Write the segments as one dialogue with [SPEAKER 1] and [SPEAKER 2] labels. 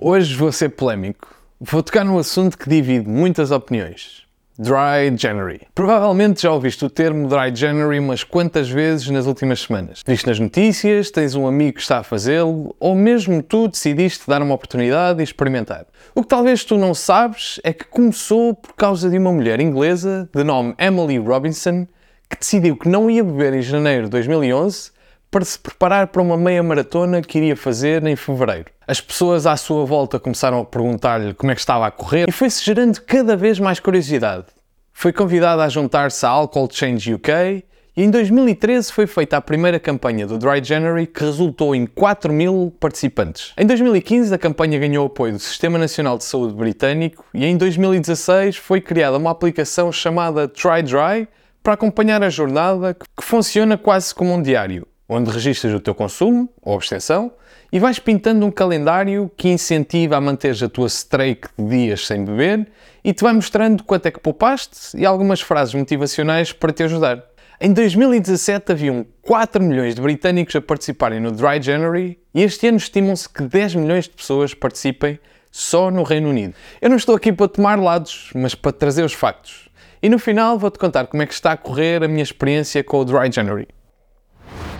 [SPEAKER 1] Hoje vou ser polémico. Vou tocar num assunto que divide muitas opiniões. Dry January. Provavelmente já ouviste o termo Dry January umas quantas vezes nas últimas semanas. Viste nas notícias, tens um amigo que está a fazê-lo, ou mesmo tu decidiste dar uma oportunidade e experimentar. O que talvez tu não sabes é que começou por causa de uma mulher inglesa de nome Emily Robinson que decidiu que não ia beber em janeiro de 2011 para se preparar para uma meia maratona que iria fazer em fevereiro. As pessoas à sua volta começaram a perguntar-lhe como é que estava a correr e foi-se gerando cada vez mais curiosidade. Foi convidada a juntar-se à Alcohol Change UK e em 2013 foi feita a primeira campanha do Dry January que resultou em 4 mil participantes. Em 2015 a campanha ganhou apoio do Sistema Nacional de Saúde britânico e em 2016 foi criada uma aplicação chamada Try Dry para acompanhar a jornada que funciona quase como um diário onde registras o teu consumo ou abstenção e vais pintando um calendário que incentiva a manter a tua streak de dias sem beber e te vai mostrando quanto é que poupaste e algumas frases motivacionais para te ajudar. Em 2017 haviam 4 milhões de britânicos a participarem no Dry January e este ano estimam-se que 10 milhões de pessoas participem só no Reino Unido. Eu não estou aqui para tomar lados, mas para trazer os factos. E no final vou-te contar como é que está a correr a minha experiência com o Dry January.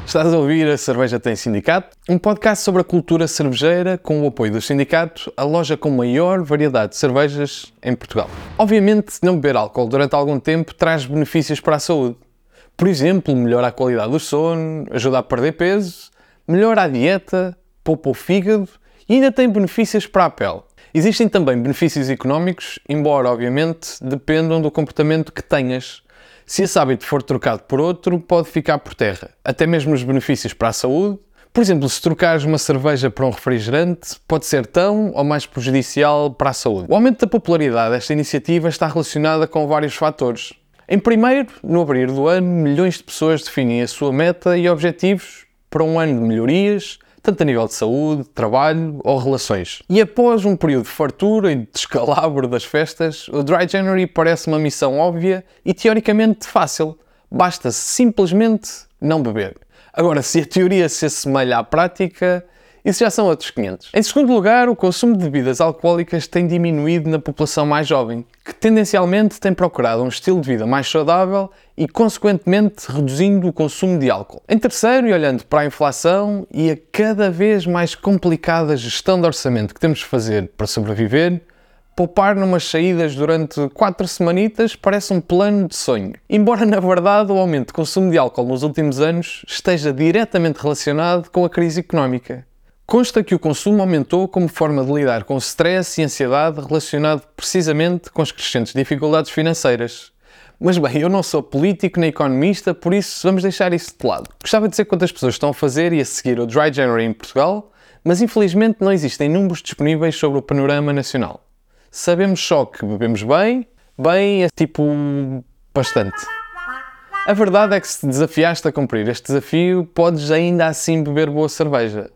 [SPEAKER 1] Estás a ouvir a Cerveja Tem Sindicato, um podcast sobre a cultura cervejeira com o apoio do sindicato, a loja com maior variedade de cervejas em Portugal. Obviamente, não beber álcool durante algum tempo traz benefícios para a saúde. Por exemplo, melhora a qualidade do sono, ajuda a perder peso, melhora a dieta, poupa o fígado e ainda tem benefícios para a pele. Existem também benefícios económicos, embora obviamente dependam do comportamento que tenhas se esse hábito for trocado por outro, pode ficar por terra. Até mesmo os benefícios para a saúde. Por exemplo, se trocares uma cerveja para um refrigerante, pode ser tão ou mais prejudicial para a saúde. O aumento da popularidade desta iniciativa está relacionada com vários fatores. Em primeiro, no abrir do ano, milhões de pessoas definem a sua meta e objetivos para um ano de melhorias, tanto a nível de saúde, trabalho ou relações. E após um período de fartura e de descalabro das festas, o Dry January parece uma missão óbvia e teoricamente fácil. Basta simplesmente não beber. Agora, se a teoria se assemelha à prática, isso já são outros 500. Em segundo lugar, o consumo de bebidas alcoólicas tem diminuído na população mais jovem, que tendencialmente tem procurado um estilo de vida mais saudável e, consequentemente, reduzindo o consumo de álcool. Em terceiro, e olhando para a inflação e a cada vez mais complicada gestão de orçamento que temos de fazer para sobreviver, poupar numas saídas durante quatro semanitas parece um plano de sonho. Embora, na verdade, o aumento de consumo de álcool nos últimos anos esteja diretamente relacionado com a crise económica. Consta que o consumo aumentou como forma de lidar com stress e ansiedade relacionado precisamente com as crescentes dificuldades financeiras. Mas bem, eu não sou político nem economista, por isso vamos deixar isso de lado. Gostava de dizer quantas pessoas estão a fazer e a seguir o Dry January em Portugal, mas infelizmente não existem números disponíveis sobre o panorama nacional. Sabemos só que bebemos bem, bem é tipo bastante. A verdade é que se te desafiaste a cumprir este desafio, podes ainda assim beber boa cerveja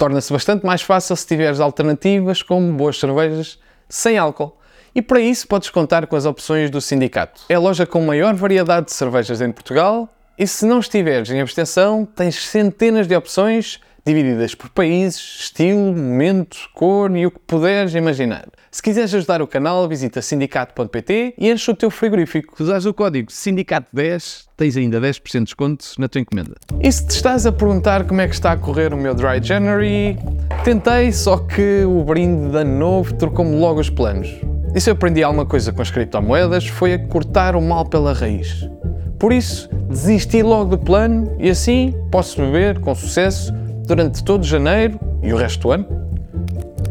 [SPEAKER 1] torna-se bastante mais fácil se tiveres alternativas como boas cervejas sem álcool. E para isso podes contar com as opções do sindicato. É a loja com maior variedade de cervejas em Portugal e se não estiveres em abstenção, tens centenas de opções divididas por países, estilo, momento, cor e o que puderes imaginar. Se quiseres ajudar o canal, visita sindicato.pt e enche o teu frigorífico. Se usares o código SINDICATO10, tens ainda 10% de desconto na tua encomenda. E se te estás a perguntar como é que está a correr o meu Dry January, tentei, só que o brinde de ano novo trocou-me logo os planos. E se eu aprendi alguma coisa com as criptomoedas foi a cortar o mal pela raiz. Por isso, desisti logo do plano e assim posso beber com sucesso durante todo janeiro e o resto do ano.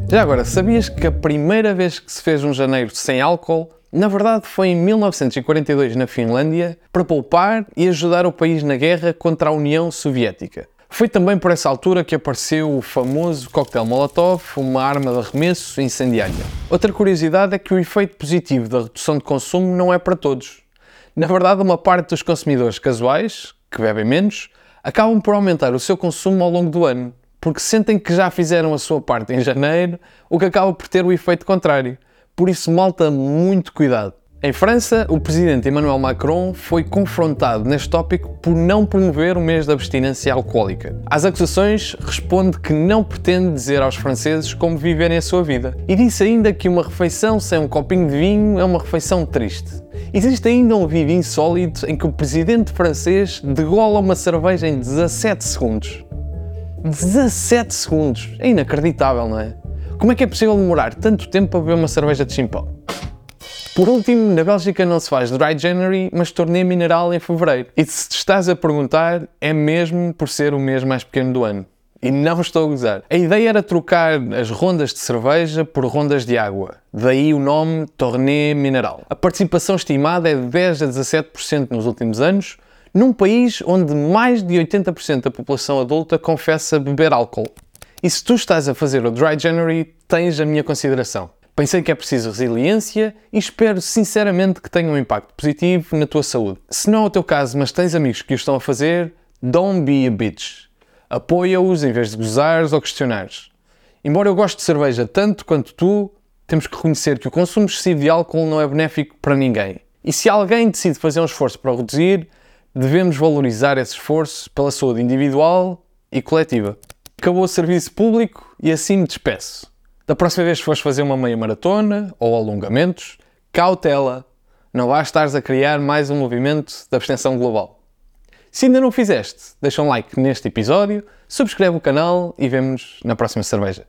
[SPEAKER 1] Já agora, sabias que a primeira vez que se fez um janeiro sem álcool, na verdade foi em 1942 na Finlândia, para poupar e ajudar o país na guerra contra a União Soviética. Foi também por essa altura que apareceu o famoso coquetel Molotov, uma arma de arremesso incendiária. Outra curiosidade é que o efeito positivo da redução de consumo não é para todos. Na verdade, uma parte dos consumidores casuais, que bebem menos, acabam por aumentar o seu consumo ao longo do ano, porque sentem que já fizeram a sua parte em janeiro, o que acaba por ter o efeito contrário. Por isso, malta, muito cuidado. Em França, o presidente Emmanuel Macron foi confrontado neste tópico por não promover o mês da abstinência alcoólica. Às acusações, responde que não pretende dizer aos franceses como viverem a sua vida. E disse ainda que uma refeição sem um copinho de vinho é uma refeição triste. Existe ainda um vídeo insólito em que o presidente francês degola uma cerveja em 17 segundos. 17 segundos! É inacreditável, não é? Como é que é possível demorar tanto tempo a beber uma cerveja de chimpão? Por último, na Bélgica não se faz Dry January, mas torneio mineral em fevereiro. E se te estás a perguntar, é mesmo por ser o mês mais pequeno do ano. E não estou a gozar. A ideia era trocar as rondas de cerveja por rondas de água. Daí o nome Torneio Mineral. A participação estimada é de 10 a 17% nos últimos anos, num país onde mais de 80% da população adulta confessa beber álcool. E se tu estás a fazer o Dry January, tens a minha consideração. Pensei que é preciso resiliência e espero sinceramente que tenha um impacto positivo na tua saúde. Se não é o teu caso, mas tens amigos que o estão a fazer, don't be a bitch. Apoia-os em vez de gozares ou questionares. Embora eu goste de cerveja tanto quanto tu, temos que reconhecer que o consumo excessivo de álcool não é benéfico para ninguém. E se alguém decide fazer um esforço para o reduzir, devemos valorizar esse esforço pela saúde individual e coletiva. Acabou o serviço público e assim me despeço. Da próxima vez que fores fazer uma meia maratona ou alongamentos, cautela, não vais estares a criar mais um movimento de abstenção global. Se ainda não o fizeste, deixa um like neste episódio, subscreve o canal e vemos na próxima cerveja.